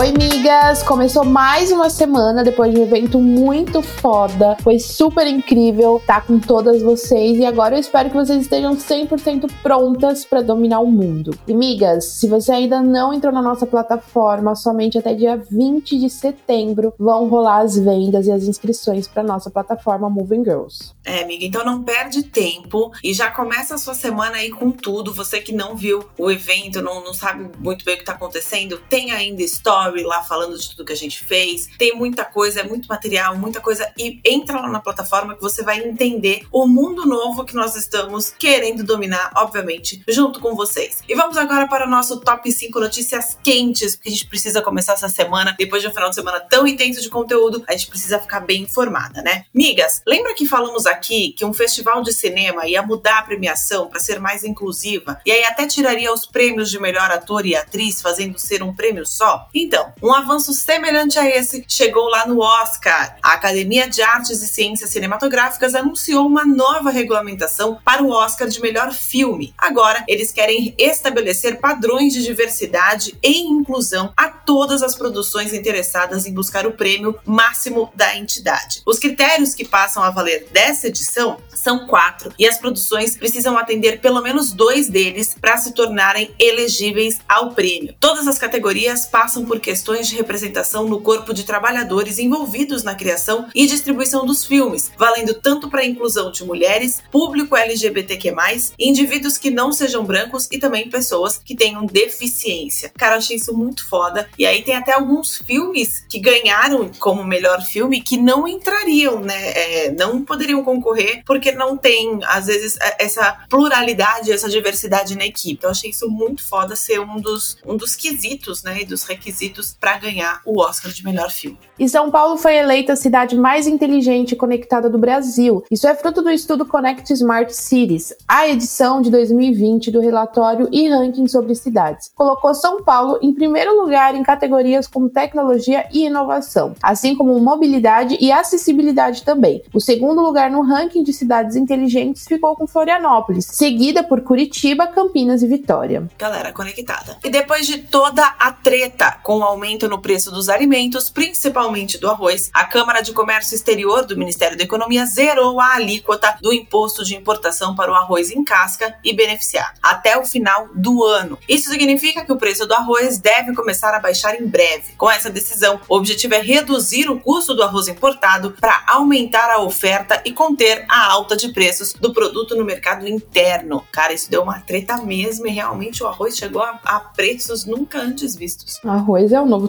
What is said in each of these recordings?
Oi, migas! Começou mais uma semana depois de um evento muito foda. Foi super incrível estar com todas vocês e agora eu espero que vocês estejam 100% prontas para dominar o mundo. E, migas, se você ainda não entrou na nossa plataforma, somente até dia 20 de setembro vão rolar as vendas e as inscrições para nossa plataforma Moving Girls. É, amiga, então não perde tempo e já começa a sua semana aí com tudo. Você que não viu o evento, não, não sabe muito bem o que está acontecendo, tem ainda story lá falando de tudo que a gente fez. Tem muita coisa, é muito material, muita coisa. E entra lá na plataforma que você vai entender o mundo novo que nós estamos querendo dominar, obviamente, junto com vocês. E vamos agora para o nosso top 5 notícias quentes, porque a gente precisa começar essa semana, depois de um final de semana tão intenso de conteúdo, a gente precisa ficar bem informada, né? Migas, lembra que falamos aqui que um festival de cinema ia mudar a premiação para ser mais inclusiva e aí até tiraria os prêmios de melhor ator e atriz, fazendo ser um prêmio só? Então, um avanço semelhante a esse chegou lá no Oscar. A Academia de Artes e Ciências Cinematográficas anunciou uma nova regulamentação para o Oscar de melhor filme. Agora, eles querem estabelecer padrões de diversidade e inclusão a todas as produções interessadas em buscar o prêmio máximo da entidade. Os critérios que passam a valer dessa edição são quatro e as produções precisam atender pelo menos dois deles para se tornarem elegíveis ao prêmio. Todas as categorias passam por questões de representação no corpo de trabalhadores envolvidos na criação e distribuição dos filmes, valendo tanto para a inclusão de mulheres, público LGBTQ+, indivíduos que não sejam brancos e também pessoas que tenham deficiência. Cara, achei isso muito foda. E aí tem até alguns filmes que ganharam como melhor filme que não entrariam, né? É, não poderiam concorrer porque não tem, às vezes, é, essa pluralidade, essa diversidade na equipe. Então achei isso muito foda ser um dos, um dos quesitos, né? E dos requisitos para ganhar o Oscar de melhor filme. E São Paulo foi eleita a cidade mais inteligente e conectada do Brasil. Isso é fruto do estudo Connect Smart Cities, a edição de 2020 do relatório e ranking sobre cidades. Colocou São Paulo em primeiro lugar em categorias como tecnologia e inovação, assim como mobilidade e acessibilidade também. O segundo lugar no ranking de cidades inteligentes ficou com Florianópolis, seguida por Curitiba, Campinas e Vitória. Galera conectada. E depois de toda a treta com o aumento no preço dos alimentos, principalmente do arroz, a Câmara de Comércio Exterior do Ministério da Economia zerou a alíquota do imposto de importação para o arroz em casca e beneficiado até o final do ano. Isso significa que o preço do arroz deve começar a baixar em breve. Com essa decisão, o objetivo é reduzir o custo do arroz importado para aumentar a oferta e conter a alta de preços do produto no mercado interno. Cara, isso deu uma treta mesmo e realmente o arroz chegou a, a preços nunca antes vistos. O arroz é o novo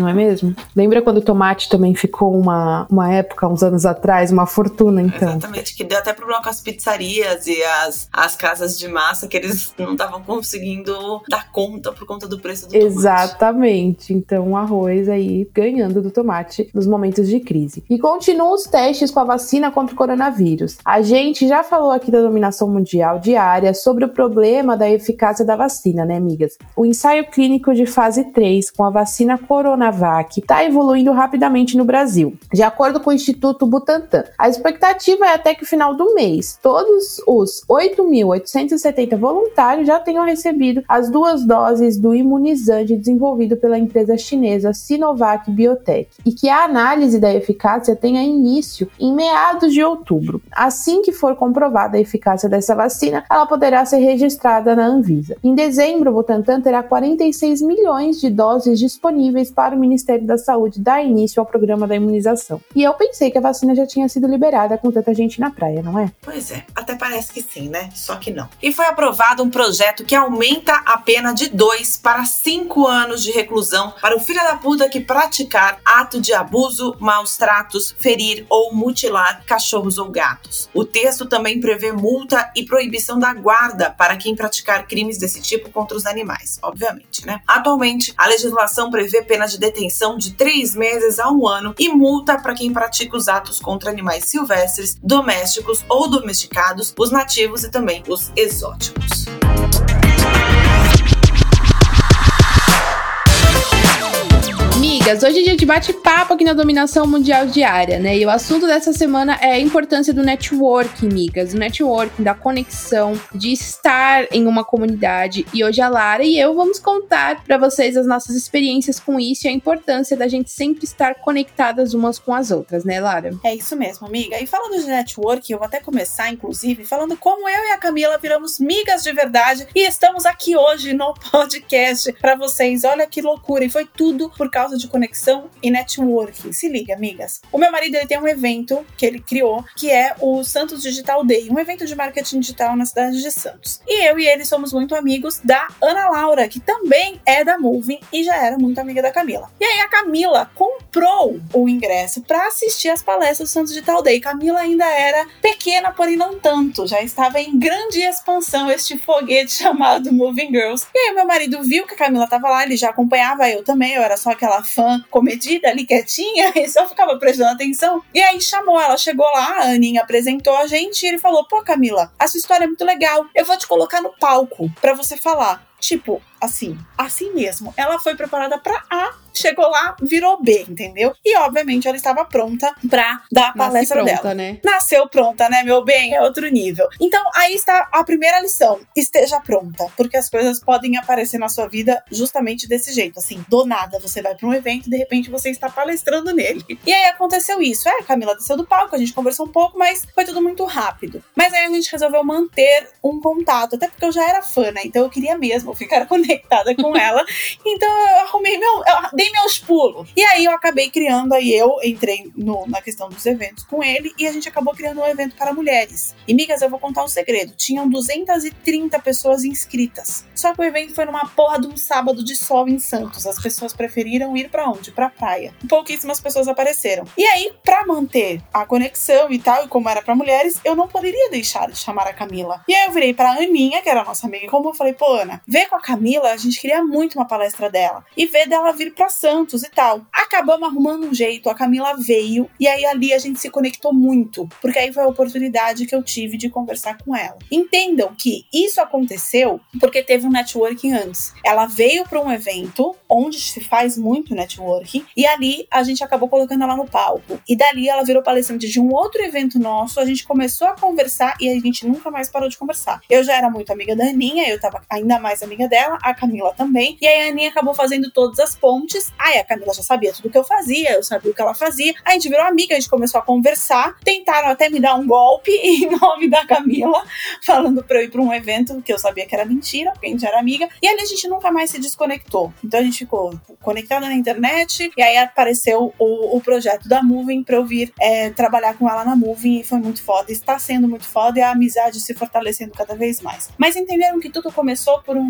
não é mesmo? Lembra quando o tomate também ficou uma, uma época, uns anos atrás, uma fortuna, então? Exatamente, que deu até problema com as pizzarias e as, as casas de massa, que eles não estavam conseguindo dar conta por conta do preço do tomate. Exatamente, então o arroz aí ganhando do tomate nos momentos de crise. E continuam os testes com a vacina contra o coronavírus. A gente já falou aqui da dominação mundial diária sobre o problema da eficácia da vacina, né, amigas? O ensaio clínico de fase 3 com a vacina Coronavac está evoluindo rapidamente no Brasil. De acordo com o Instituto Butantan, a expectativa é até que no final do mês todos os 8.870 voluntários já tenham recebido as duas doses do imunizante desenvolvido pela empresa chinesa Sinovac Biotech e que a análise da eficácia tenha início em meados de outubro. Assim que for comprovada a eficácia dessa vacina, ela poderá ser registrada na Anvisa. Em dezembro, o Butantan terá 46 milhões de doses de disponíveis para o Ministério da Saúde dar início ao programa da imunização. E eu pensei que a vacina já tinha sido liberada com tanta gente na praia, não é? Pois é, até parece que sim, né? Só que não. E foi aprovado um projeto que aumenta a pena de 2 para 5 anos de reclusão para o filho da puta que praticar ato de abuso, maus tratos, ferir ou mutilar cachorros ou gatos. O texto também prevê multa e proibição da guarda para quem praticar crimes desse tipo contra os animais, obviamente, né? Atualmente, a legislação prevê pena de detenção de três meses a um ano e multa para quem pratica os atos contra animais silvestres, domésticos ou domesticados, os nativos e também os exóticos. Amigas, hoje é dia de bate-papo aqui na Dominação Mundial Diária, né? E o assunto dessa semana é a importância do networking, amigas. Do networking, da conexão, de estar em uma comunidade. E hoje a Lara e eu vamos contar para vocês as nossas experiências com isso e a importância da gente sempre estar conectadas umas com as outras, né, Lara? É isso mesmo, amiga. E falando de networking, eu vou até começar, inclusive, falando como eu e a Camila viramos migas de verdade e estamos aqui hoje no podcast para vocês. Olha que loucura! E foi tudo por causa de conexão e networking. Se liga, amigas. O meu marido ele tem um evento que ele criou, que é o Santos Digital Day, um evento de marketing digital na cidade de Santos. E eu e ele somos muito amigos da Ana Laura, que também é da Moving e já era muito amiga da Camila. E aí a Camila comprou o ingresso para assistir as palestras do Santos Digital Day. Camila ainda era pequena, porém não tanto, já estava em grande expansão este foguete chamado Moving Girls. E aí meu marido viu que a Camila estava lá, ele já acompanhava eu também, eu era só aquela fã comedida ali quietinha e só ficava prestando atenção. E aí chamou ela, chegou lá, a Aninha apresentou a gente e ele falou: Pô, Camila, essa história é muito legal. Eu vou te colocar no palco para você falar. Tipo, assim, assim mesmo. Ela foi preparada para A chegou lá, virou B, entendeu? E obviamente ela estava pronta pra dar a palestra pronta, dela. Né? Nasceu pronta, né, meu bem? É outro nível. Então, aí está a primeira lição: esteja pronta, porque as coisas podem aparecer na sua vida justamente desse jeito, assim, do nada. Você vai para um evento e de repente você está palestrando nele. E aí aconteceu isso. É, a Camila desceu do palco, a gente conversou um pouco, mas foi tudo muito rápido. Mas aí a gente resolveu manter um contato, até porque eu já era fã, né? Então eu queria mesmo ficar conectada com ela. Então eu arrumei meu. Eu dei meus pulos. E aí eu acabei criando, aí eu entrei no, na questão dos eventos com ele e a gente acabou criando um evento para mulheres. E, migas, eu vou contar um segredo: tinham 230 pessoas inscritas. Só que o evento foi numa porra de um sábado de sol em Santos. As pessoas preferiram ir para onde? Pra praia. Pouquíssimas pessoas apareceram. E aí, para manter a conexão e tal, e como era para mulheres, eu não poderia deixar de chamar a Camila. E aí eu virei pra Aninha, que era nossa amiga, como eu falei, pô, Ana, vê com a Camila, a gente queria muito uma palestra dela. E vê dela vir pra Santos e tal. Acabamos arrumando um jeito, a Camila veio e aí ali a gente se conectou muito, porque aí foi a oportunidade que eu tive de conversar com ela. Entendam que isso aconteceu porque teve um networking antes. Ela veio para um evento onde se faz muito networking e ali a gente acabou colocando ela no palco. E dali ela virou palestrante de um outro evento nosso, a gente começou a conversar e a gente nunca mais parou de conversar. Eu já era muito amiga da Aninha, eu tava ainda mais amiga dela, a Camila também. E aí a Aninha acabou fazendo todas as pontes. Aí a Camila já sabia tudo que eu fazia, eu sabia o que ela fazia. A gente virou amiga, a gente começou a conversar. Tentaram até me dar um golpe em nome da Camila, falando pra eu ir pra um evento que eu sabia que era mentira, porque a gente era amiga. E ali a gente nunca mais se desconectou. Então a gente ficou conectada na internet. E aí apareceu o, o projeto da Moving pra eu vir é, trabalhar com ela na Moving. E foi muito foda. Está sendo muito foda e a amizade se fortalecendo cada vez mais. Mas entenderam que tudo começou por um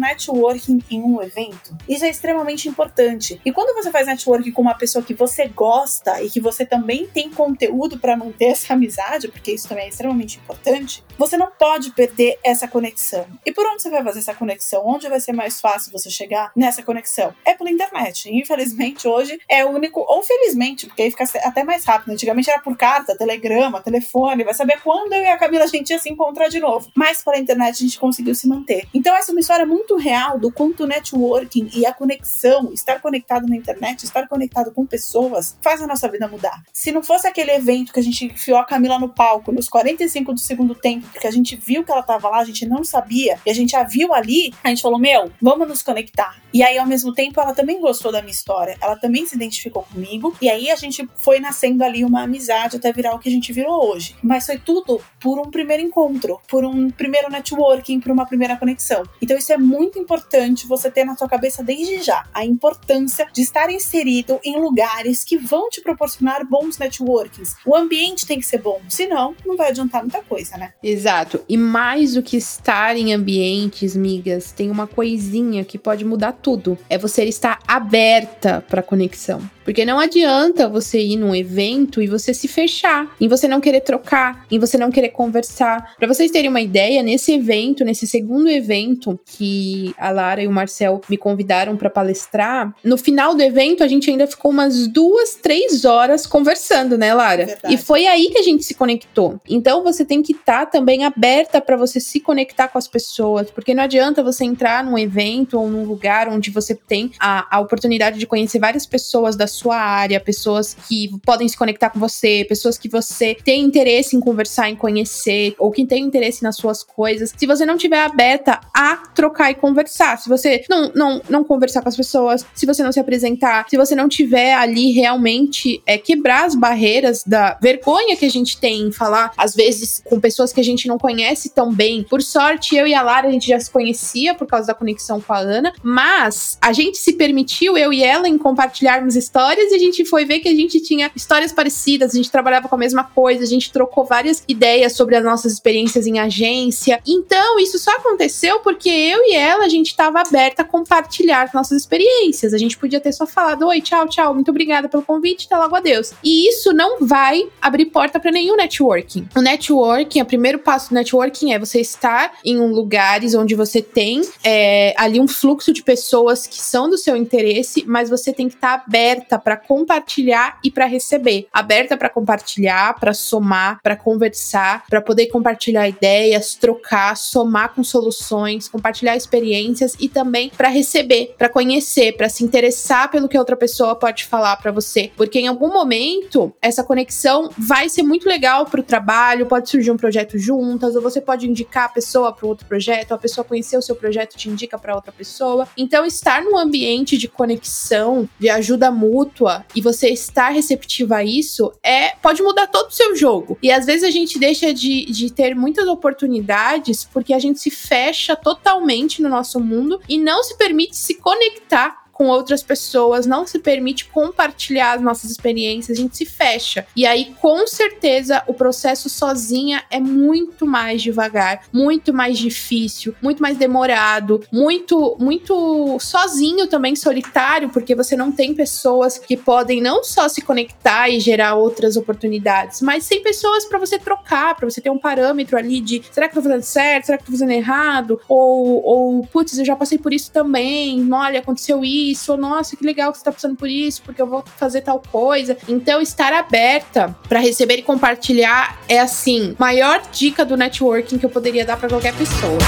networking em um evento? Isso é extremamente importante. E quando você faz networking com uma pessoa que você gosta e que você também tem conteúdo para manter essa amizade, porque isso também é extremamente importante, você não pode perder essa conexão. E por onde você vai fazer essa conexão? Onde vai ser mais fácil você chegar nessa conexão? É pela internet. Infelizmente, hoje é o único, ou felizmente, porque aí fica até mais rápido. Antigamente era por carta, telegrama, telefone, vai saber quando eu e a Camila a gente ia se encontrar de novo. Mas pela internet a gente conseguiu se manter. Então, essa é uma história muito real do quanto o networking e a conexão, estar conectado na internet, estar conectado com pessoas, faz a nossa vida mudar. Se não fosse aquele evento que a gente enfiou a Camila no palco nos 45 do segundo tempo, porque a gente viu que ela tava lá, a gente não sabia, e a gente a viu ali, a gente falou: Meu, vamos nos conectar. E aí, ao mesmo tempo, ela também gostou da minha história, ela também se identificou comigo, e aí a gente foi nascendo ali uma amizade até virar o que a gente virou hoje. Mas foi tudo por um primeiro encontro, por um primeiro networking, por uma primeira conexão. Então, isso é muito importante você ter na sua cabeça desde já a importância de de estar inserido em lugares que vão te proporcionar bons networkings. O ambiente tem que ser bom, senão não vai adiantar muita coisa, né? Exato. E mais do que estar em ambientes, migas, tem uma coisinha que pode mudar tudo. É você estar aberta para conexão. Porque não adianta você ir num evento e você se fechar, em você não querer trocar, em você não querer conversar. Para vocês terem uma ideia, nesse evento, nesse segundo evento que a Lara e o Marcel me convidaram para palestrar, no final do evento a gente ainda ficou umas duas, três horas conversando, né, Lara? Verdade. E foi aí que a gente se conectou. Então você tem que estar tá também aberta para você se conectar com as pessoas, porque não adianta você entrar num evento ou num lugar onde você tem a, a oportunidade de conhecer várias pessoas da sua área, pessoas que podem se conectar com você, pessoas que você tem interesse em conversar, em conhecer, ou que tem interesse nas suas coisas. Se você não tiver aberta a trocar e conversar, se você não, não, não conversar com as pessoas, se você não se apresentar, se você não tiver ali realmente é, quebrar as barreiras da vergonha que a gente tem em falar, às vezes, com pessoas que a gente não conhece tão bem. Por sorte, eu e a Lara, a gente já se conhecia por causa da conexão com a Ana, mas a gente se permitiu, eu e ela, em compartilharmos histórias e a gente foi ver que a gente tinha histórias parecidas, a gente trabalhava com a mesma coisa, a gente trocou várias ideias sobre as nossas experiências em agência. Então, isso só aconteceu porque eu e ela, a gente estava aberta a compartilhar nossas experiências. A gente podia ter só falado: oi, tchau, tchau, muito obrigada pelo convite, até logo adeus. E isso não vai abrir porta para nenhum networking. O networking, o primeiro passo do networking é você estar em um lugares onde você tem é, ali um fluxo de pessoas que são do seu interesse, mas você tem que estar tá aberta para compartilhar e para receber, aberta para compartilhar, para somar, para conversar, para poder compartilhar ideias, trocar, somar com soluções, compartilhar experiências e também para receber, para conhecer, para se interessar pelo que outra pessoa pode falar para você, porque em algum momento essa conexão vai ser muito legal para o trabalho, pode surgir um projeto juntas, ou você pode indicar a pessoa para outro projeto, a pessoa conhecer o seu projeto te indica para outra pessoa. Então estar num ambiente de conexão, de ajuda mútua e você estar receptiva a isso, é pode mudar todo o seu jogo. E às vezes a gente deixa de, de ter muitas oportunidades porque a gente se fecha totalmente no nosso mundo e não se permite se conectar com outras pessoas, não se permite compartilhar as nossas experiências, a gente se fecha. E aí, com certeza, o processo sozinha é muito mais devagar, muito mais difícil, muito mais demorado, muito, muito sozinho também, solitário, porque você não tem pessoas que podem não só se conectar e gerar outras oportunidades, mas sem pessoas para você trocar, para você ter um parâmetro ali de será que eu tô fazendo certo, será que eu tô fazendo errado? Ou, ou putz, eu já passei por isso também, olha, aconteceu isso isso, ou nossa, que legal que você tá passando por isso, porque eu vou fazer tal coisa. Então, estar aberta para receber e compartilhar é assim, maior dica do networking que eu poderia dar para qualquer pessoa.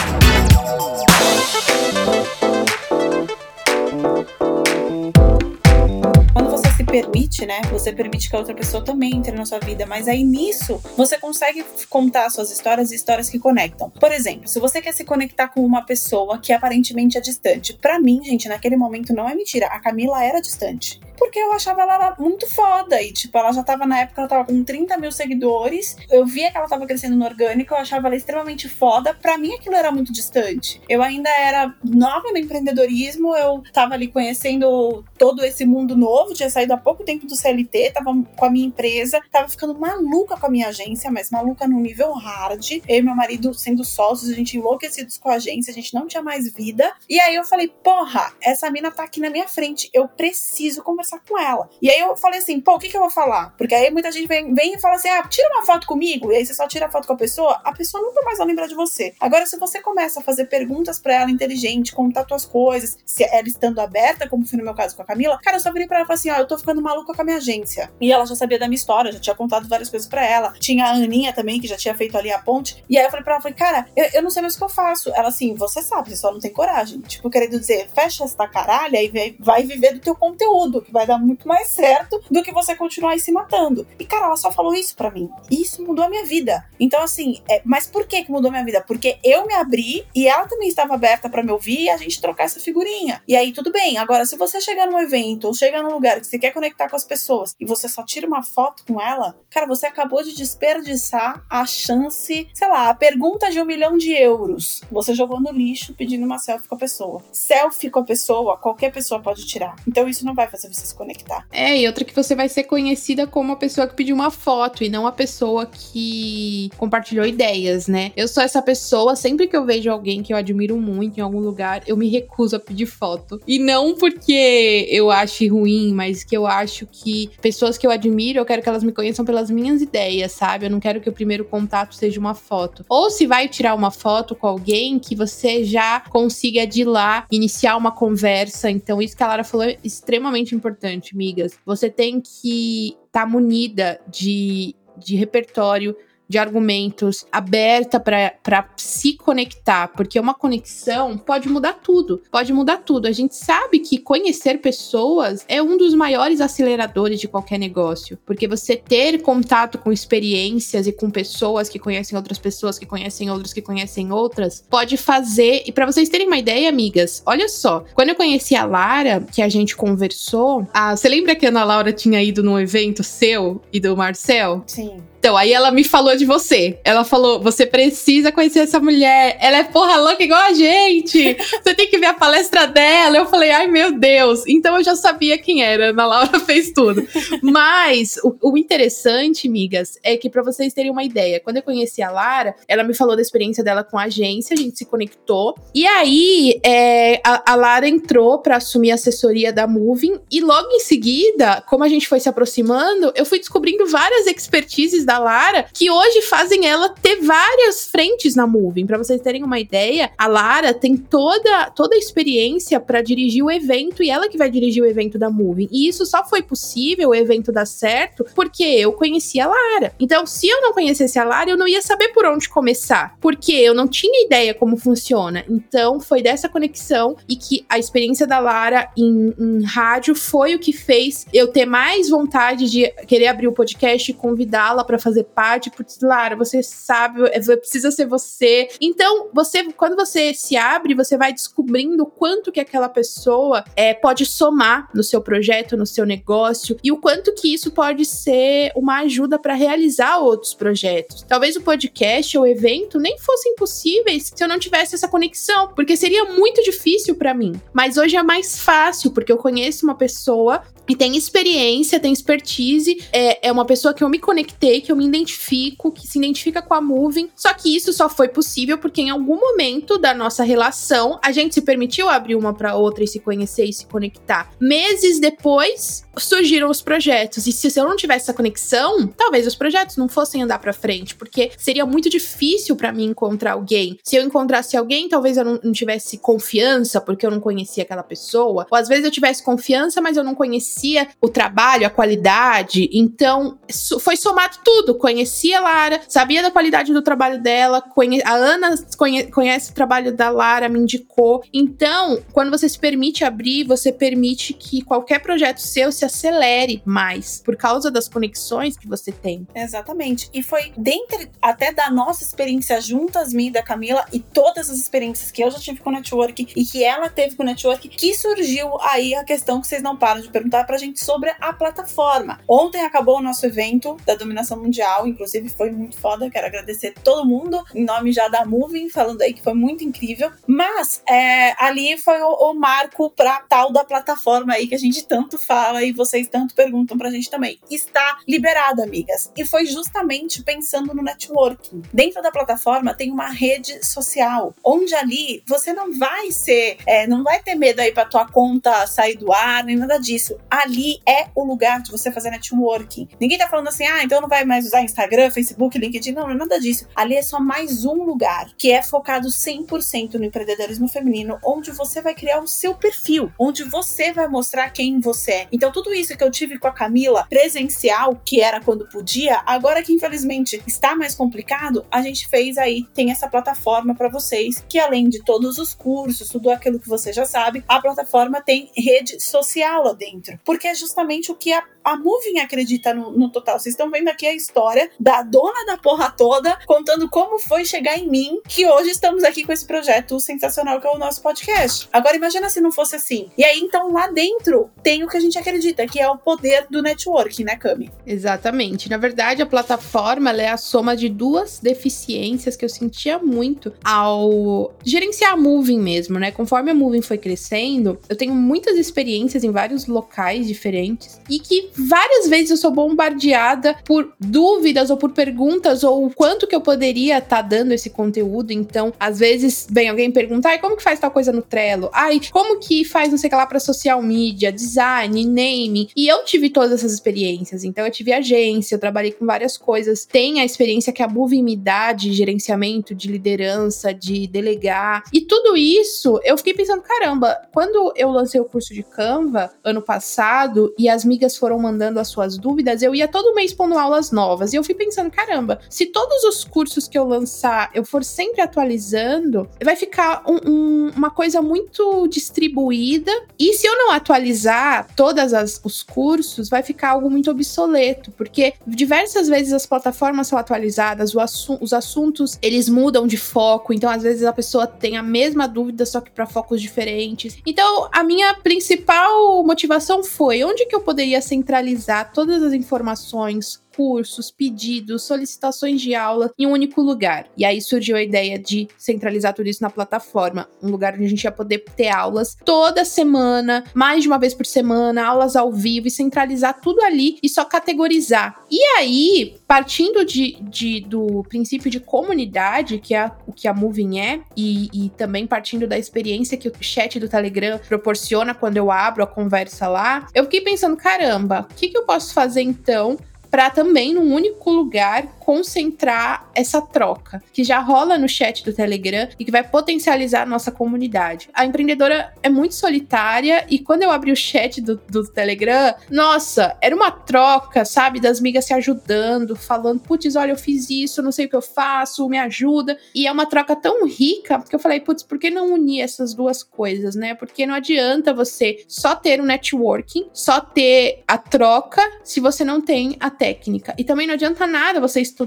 Permite, né? Você permite que a outra pessoa também entre na sua vida, mas aí nisso você consegue contar suas histórias e histórias que conectam. Por exemplo, se você quer se conectar com uma pessoa que aparentemente é distante, para mim, gente, naquele momento não é mentira, a Camila era distante porque eu achava ela muito foda. E, tipo, ela já tava na época, ela tava com 30 mil seguidores. Eu via que ela tava crescendo no orgânico, eu achava ela extremamente foda. Pra mim, aquilo era muito distante. Eu ainda era nova no empreendedorismo, eu tava ali conhecendo todo esse mundo novo, tinha saído pouco tempo do CLT, tava com a minha empresa, tava ficando maluca com a minha agência, mas maluca no nível hard. Eu e meu marido sendo sócios, a gente enlouquecidos com a agência, a gente não tinha mais vida. E aí eu falei, porra, essa mina tá aqui na minha frente, eu preciso conversar com ela. E aí eu falei assim, pô, o que, que eu vou falar? Porque aí muita gente vem, vem e fala assim, ah, tira uma foto comigo, e aí você só tira a foto com a pessoa, a pessoa nunca mais vai lembrar de você. Agora, se você começa a fazer perguntas para ela inteligente, contar tuas coisas, se ela estando aberta, como foi no meu caso com a Camila, cara, eu só virei pra ela e falei assim, ó, eu tô ficando maluca com a minha agência. E ela já sabia da minha história, já tinha contado várias coisas para ela. Tinha a Aninha também, que já tinha feito ali a ponte. E aí eu falei pra ela, falei, cara, eu, eu não sei mais o que eu faço. Ela assim, você sabe, você só não tem coragem. Tipo, querendo dizer, fecha esta caralha e vai viver do teu conteúdo, que vai dar muito mais certo do que você continuar aí se matando. E, cara, ela só falou isso para mim. Isso mudou a minha vida. Então, assim, é, mas por que que mudou a minha vida? Porque eu me abri e ela também estava aberta para me ouvir e a gente trocar essa figurinha. E aí, tudo bem. Agora, se você chegar num evento ou chegar num lugar que você quer conectar com as pessoas e você só tira uma foto com ela, cara, você acabou de desperdiçar a chance, sei lá, a pergunta de um milhão de euros. Você jogou no lixo pedindo uma selfie com a pessoa. Selfie com a pessoa, qualquer pessoa pode tirar. Então isso não vai fazer você se conectar. É, e outra que você vai ser conhecida como a pessoa que pediu uma foto e não a pessoa que compartilhou ideias, né? Eu sou essa pessoa, sempre que eu vejo alguém que eu admiro muito em algum lugar, eu me recuso a pedir foto. E não porque eu ache ruim, mas que eu acho que pessoas que eu admiro, eu quero que elas me conheçam pelas minhas ideias, sabe? Eu não quero que o primeiro contato seja uma foto. Ou se vai tirar uma foto com alguém, que você já consiga de lá iniciar uma conversa. Então, isso que a Lara falou é extremamente importante, migas. Você tem que estar tá munida de, de repertório de argumentos, aberta para se conectar, porque uma conexão pode mudar tudo. Pode mudar tudo. A gente sabe que conhecer pessoas é um dos maiores aceleradores de qualquer negócio, porque você ter contato com experiências e com pessoas que conhecem outras pessoas, que conhecem outras, que conhecem outras, pode fazer. E para vocês terem uma ideia, amigas, olha só, quando eu conheci a Lara, que a gente conversou, ah, você lembra que a Ana Laura tinha ido num evento seu e do Marcel? Sim. Então, aí ela me falou de você. Ela falou: você precisa conhecer essa mulher. Ela é porra louca igual a gente. Você tem que ver a palestra dela. Eu falei, ai meu Deus. Então eu já sabia quem era. Ana Laura fez tudo. Mas o, o interessante, migas, é que para vocês terem uma ideia, quando eu conheci a Lara, ela me falou da experiência dela com a agência, a gente se conectou. E aí é, a, a Lara entrou para assumir a assessoria da Moving. E logo em seguida, como a gente foi se aproximando, eu fui descobrindo várias expertises da Lara, que hoje fazem ela ter várias frentes na Moving. Para vocês terem uma ideia, a Lara tem toda, toda a experiência para dirigir o evento e ela que vai dirigir o evento da Moving. E isso só foi possível, o evento dar certo, porque eu conheci a Lara. Então, se eu não conhecesse a Lara, eu não ia saber por onde começar, porque eu não tinha ideia como funciona. Então, foi dessa conexão e que a experiência da Lara em, em rádio foi o que fez eu ter mais vontade de querer abrir o podcast e convidá-la para fazer parte, porque, Lara, você sabe, é, precisa ser você. Então, você, quando você se abre, você vai descobrindo quanto que aquela pessoa é, pode somar no seu projeto, no seu negócio, e o quanto que isso pode ser uma ajuda para realizar outros projetos. Talvez o podcast ou o evento nem fossem possíveis se eu não tivesse essa conexão, porque seria muito difícil para mim. Mas hoje é mais fácil, porque eu conheço uma pessoa e tem experiência, tem expertise, é, é uma pessoa que eu me conectei, que eu me identifico, que se identifica com a Moving. Só que isso só foi possível porque em algum momento da nossa relação a gente se permitiu abrir uma para outra e se conhecer e se conectar. Meses depois surgiram os projetos e se eu não tivesse essa conexão, talvez os projetos não fossem andar para frente, porque seria muito difícil para mim encontrar alguém. Se eu encontrasse alguém, talvez eu não, não tivesse confiança porque eu não conhecia aquela pessoa, ou às vezes eu tivesse confiança, mas eu não conhecia o trabalho, a qualidade, então foi somado tudo. Conhecia a Lara, sabia da qualidade do trabalho dela, conhe a Ana conhe conhece o trabalho da Lara, me indicou. Então, quando você se permite abrir, você permite que qualquer projeto seu se acelere mais, por causa das conexões que você tem. Exatamente. E foi dentro até da nossa experiência juntas, minha e da Camila, e todas as experiências que eu já tive com o network e que ela teve com o network, que surgiu aí a questão que vocês não param de perguntar pra gente sobre a plataforma. Ontem acabou o nosso evento da dominação mundial, inclusive foi muito foda. Quero agradecer todo mundo em nome já da Moving, falando aí que foi muito incrível. Mas é, ali foi o, o marco pra tal da plataforma aí que a gente tanto fala e vocês tanto perguntam pra gente também. Está liberada, amigas. E foi justamente pensando no networking. Dentro da plataforma tem uma rede social, onde ali você não vai ser, é, não vai ter medo aí pra tua conta sair do ar, nem nada disso. Ali é o lugar de você fazer networking. Ninguém tá falando assim, ah, então não vai mais usar Instagram, Facebook, LinkedIn. Não, não é nada disso. Ali é só mais um lugar que é focado 100% no empreendedorismo feminino, onde você vai criar o seu perfil, onde você vai mostrar quem você é. Então, tudo isso que eu tive com a Camila presencial, que era quando podia, agora que infelizmente está mais complicado, a gente fez aí, tem essa plataforma para vocês, que além de todos os cursos, tudo aquilo que você já sabe, a plataforma tem rede social lá dentro porque é justamente o que a, a Moving acredita no, no total. Vocês estão vendo aqui história da dona da porra toda, contando como foi chegar em mim, que hoje estamos aqui com esse projeto sensacional que é o nosso podcast. Agora imagina se não fosse assim. E aí então lá dentro tem o que a gente acredita, que é o poder do networking, né, Cami? Exatamente. Na verdade, a plataforma é a soma de duas deficiências que eu sentia muito ao gerenciar a Moving mesmo, né? Conforme a Moving foi crescendo, eu tenho muitas experiências em vários locais diferentes e que várias vezes eu sou bombardeada por dúvidas ou por perguntas ou o quanto que eu poderia estar tá dando esse conteúdo. Então, às vezes, vem alguém perguntar, ai, como que faz tal coisa no Trello? Ai, como que faz não sei o que lá para social media, design, naming? E eu tive todas essas experiências. Então, eu tive agência, eu trabalhei com várias coisas. Tem a experiência que a Moving me dá de gerenciamento, de liderança, de delegar. E tudo isso, eu fiquei pensando, caramba, quando eu lancei o curso de Canva ano passado e as migas foram mandando as suas dúvidas, eu ia todo mês pondo aulas novas. E eu fui pensando, caramba, se todos os cursos que eu lançar eu for sempre atualizando, vai ficar um, um, uma coisa muito distribuída. E se eu não atualizar todas os cursos, vai ficar algo muito obsoleto, porque diversas vezes as plataformas são atualizadas, assu os assuntos eles mudam de foco, então às vezes a pessoa tem a mesma dúvida só que para focos diferentes. Então a minha principal motivação foi onde que eu poderia centralizar todas as informações cursos, pedidos, solicitações de aula em um único lugar. E aí surgiu a ideia de centralizar tudo isso na plataforma, um lugar onde a gente ia poder ter aulas toda semana, mais de uma vez por semana, aulas ao vivo e centralizar tudo ali e só categorizar. E aí, partindo de, de do princípio de comunidade, que é o que a Moving é, e, e também partindo da experiência que o chat do Telegram proporciona quando eu abro a conversa lá, eu fiquei pensando, caramba, o que, que eu posso fazer então para também num único lugar concentrar essa troca que já rola no chat do Telegram e que vai potencializar a nossa comunidade. A empreendedora é muito solitária e quando eu abri o chat do, do Telegram, nossa, era uma troca, sabe, das migas se ajudando, falando, putz, olha, eu fiz isso, não sei o que eu faço, me ajuda. E é uma troca tão rica, porque eu falei, putz, por que não unir essas duas coisas, né? Porque não adianta você só ter o networking, só ter a troca, se você não tem a técnica. E também não adianta nada você estudar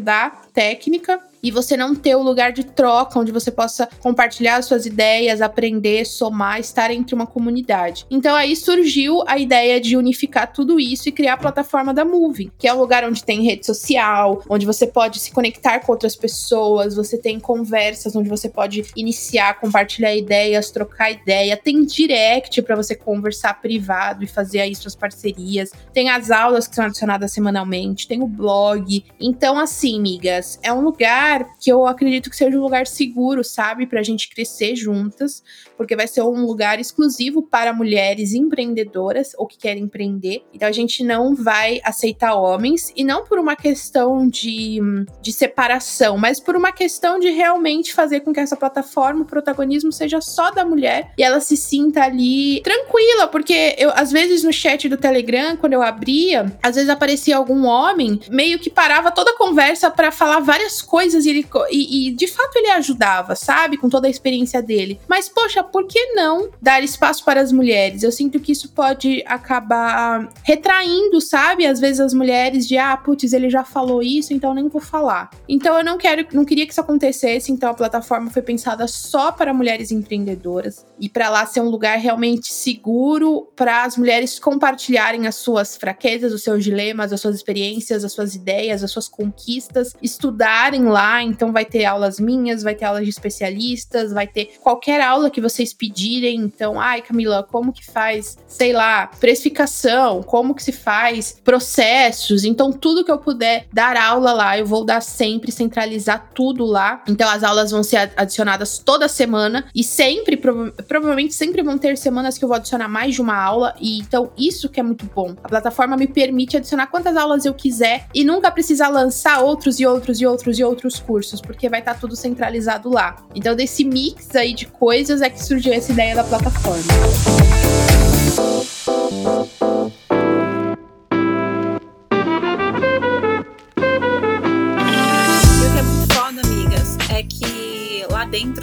técnica e você não ter o lugar de troca onde você possa compartilhar suas ideias, aprender, somar, estar entre uma comunidade. Então aí surgiu a ideia de unificar tudo isso e criar a plataforma da Moving, que é um lugar onde tem rede social, onde você pode se conectar com outras pessoas, você tem conversas onde você pode iniciar, compartilhar ideias, trocar ideia, tem direct para você conversar privado e fazer aí suas parcerias, tem as aulas que são adicionadas semanalmente, tem o blog. Então assim, migas, é um lugar lugar que eu acredito que seja um lugar seguro, sabe? Pra gente crescer juntas, porque vai ser um lugar exclusivo para mulheres empreendedoras ou que querem empreender. Então a gente não vai aceitar homens, e não por uma questão de, de separação, mas por uma questão de realmente fazer com que essa plataforma, o protagonismo seja só da mulher e ela se sinta ali tranquila, porque eu, às vezes no chat do Telegram, quando eu abria, às vezes aparecia algum homem, meio que parava toda a conversa para falar várias coisas e, ele, e, e, de fato ele ajudava, sabe? Com toda a experiência dele. Mas, poxa, por que não dar espaço para as mulheres? Eu sinto que isso pode acabar retraindo, sabe? Às vezes as mulheres de, ah, putz, ele já falou isso, então nem vou falar. Então eu não quero, não queria que isso acontecesse, então a plataforma foi pensada só para mulheres empreendedoras e para lá ser um lugar realmente seguro para as mulheres compartilharem as suas fraquezas, os seus dilemas, as suas experiências, as suas ideias, as suas conquistas, estudarem lá então vai ter aulas minhas, vai ter aulas de especialistas, vai ter qualquer aula que vocês pedirem. Então, ai, Camila, como que faz, sei lá, precificação, como que se faz processos. Então, tudo que eu puder dar aula lá, eu vou dar sempre, centralizar tudo lá. Então, as aulas vão ser adicionadas toda semana e sempre, prova provavelmente sempre vão ter semanas que eu vou adicionar mais de uma aula. E então, isso que é muito bom. A plataforma me permite adicionar quantas aulas eu quiser e nunca precisar lançar outros e outros e outros e outros cursos, porque vai estar tá tudo centralizado lá. Então, desse mix aí de coisas é que surgiu essa ideia da plataforma.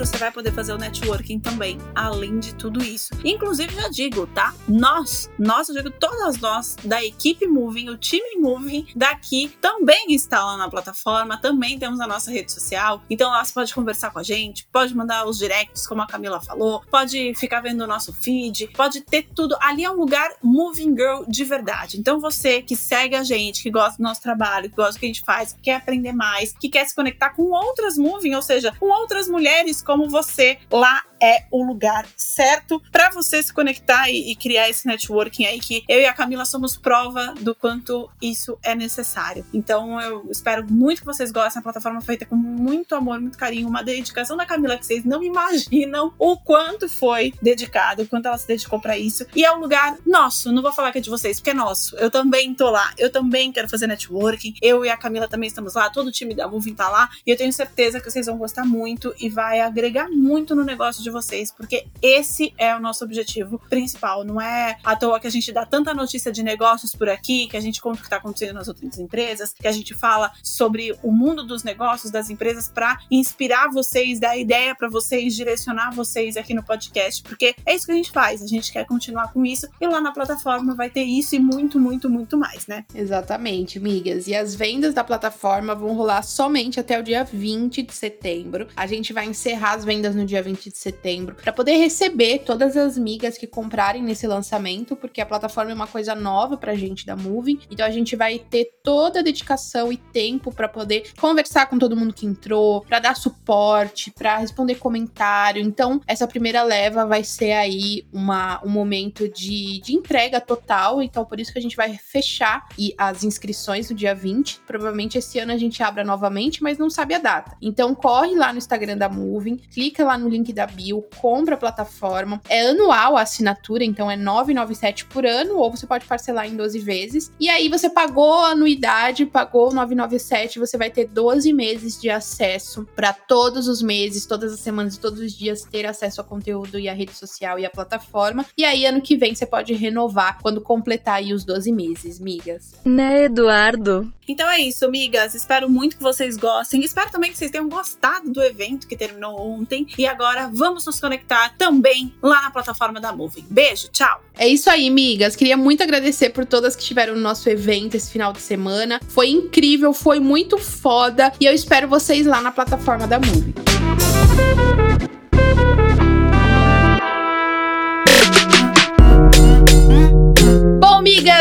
Dentro você vai poder fazer o networking também, além de tudo isso. Inclusive, já digo, tá? Nós, nós, eu digo todas nós da equipe Moving, o time Moving daqui também está lá na plataforma, também temos a nossa rede social. Então lá você pode conversar com a gente, pode mandar os directs, como a Camila falou, pode ficar vendo o nosso feed, pode ter tudo. Ali é um lugar Moving Girl de verdade. Então você que segue a gente, que gosta do nosso trabalho, que gosta do que a gente faz, que quer aprender mais, que quer se conectar com outras Moving, ou seja, com outras mulheres como você, lá é o lugar certo para você se conectar e, e, criar esse networking aí que eu e a Camila somos prova do quanto isso é necessário. Então eu espero muito que vocês gostem. A plataforma feita com muito amor, muito carinho, uma dedicação da Camila que vocês não imaginam o quanto foi dedicado, o quanto ela se dedicou para isso. E é um lugar nosso, não vou falar que é de vocês, porque é nosso. Eu também tô lá, eu também quero fazer networking. Eu e a Camila também estamos lá, todo o time da Moving tá lá e eu tenho certeza que vocês vão gostar muito e vai agregar muito no negócio de de vocês, porque esse é o nosso objetivo principal. Não é à toa que a gente dá tanta notícia de negócios por aqui, que a gente conta o que está acontecendo nas outras empresas, que a gente fala sobre o mundo dos negócios, das empresas, para inspirar vocês, dar ideia para vocês, direcionar vocês aqui no podcast, porque é isso que a gente faz. A gente quer continuar com isso e lá na plataforma vai ter isso e muito, muito, muito mais, né? Exatamente, migas. E as vendas da plataforma vão rolar somente até o dia 20 de setembro. A gente vai encerrar as vendas no dia 20 de setembro setembro, para poder receber todas as migas que comprarem nesse lançamento, porque a plataforma é uma coisa nova pra gente da Moving. Então a gente vai ter toda a dedicação e tempo para poder conversar com todo mundo que entrou, para dar suporte, para responder comentário. Então, essa primeira leva vai ser aí uma, um momento de, de entrega total. Então, por isso que a gente vai fechar e as inscrições no dia 20. Provavelmente esse ano a gente abra novamente, mas não sabe a data. Então, corre lá no Instagram da Moving, clica lá no link da bio compra a plataforma. É anual a assinatura, então é 997 por ano, ou você pode parcelar em 12 vezes. E aí você pagou a anuidade, pagou 997, você vai ter 12 meses de acesso para todos os meses, todas as semanas e todos os dias ter acesso ao conteúdo e à rede social e à plataforma. E aí ano que vem você pode renovar quando completar aí os 12 meses, migas. Né, Eduardo? Então é isso, migas. Espero muito que vocês gostem. Espero também que vocês tenham gostado do evento que terminou ontem. E agora vamos nos conectar também lá na plataforma da Moving. Beijo, tchau. É isso aí, migas. Queria muito agradecer por todas que estiveram no nosso evento esse final de semana. Foi incrível, foi muito foda. E eu espero vocês lá na plataforma da Moving.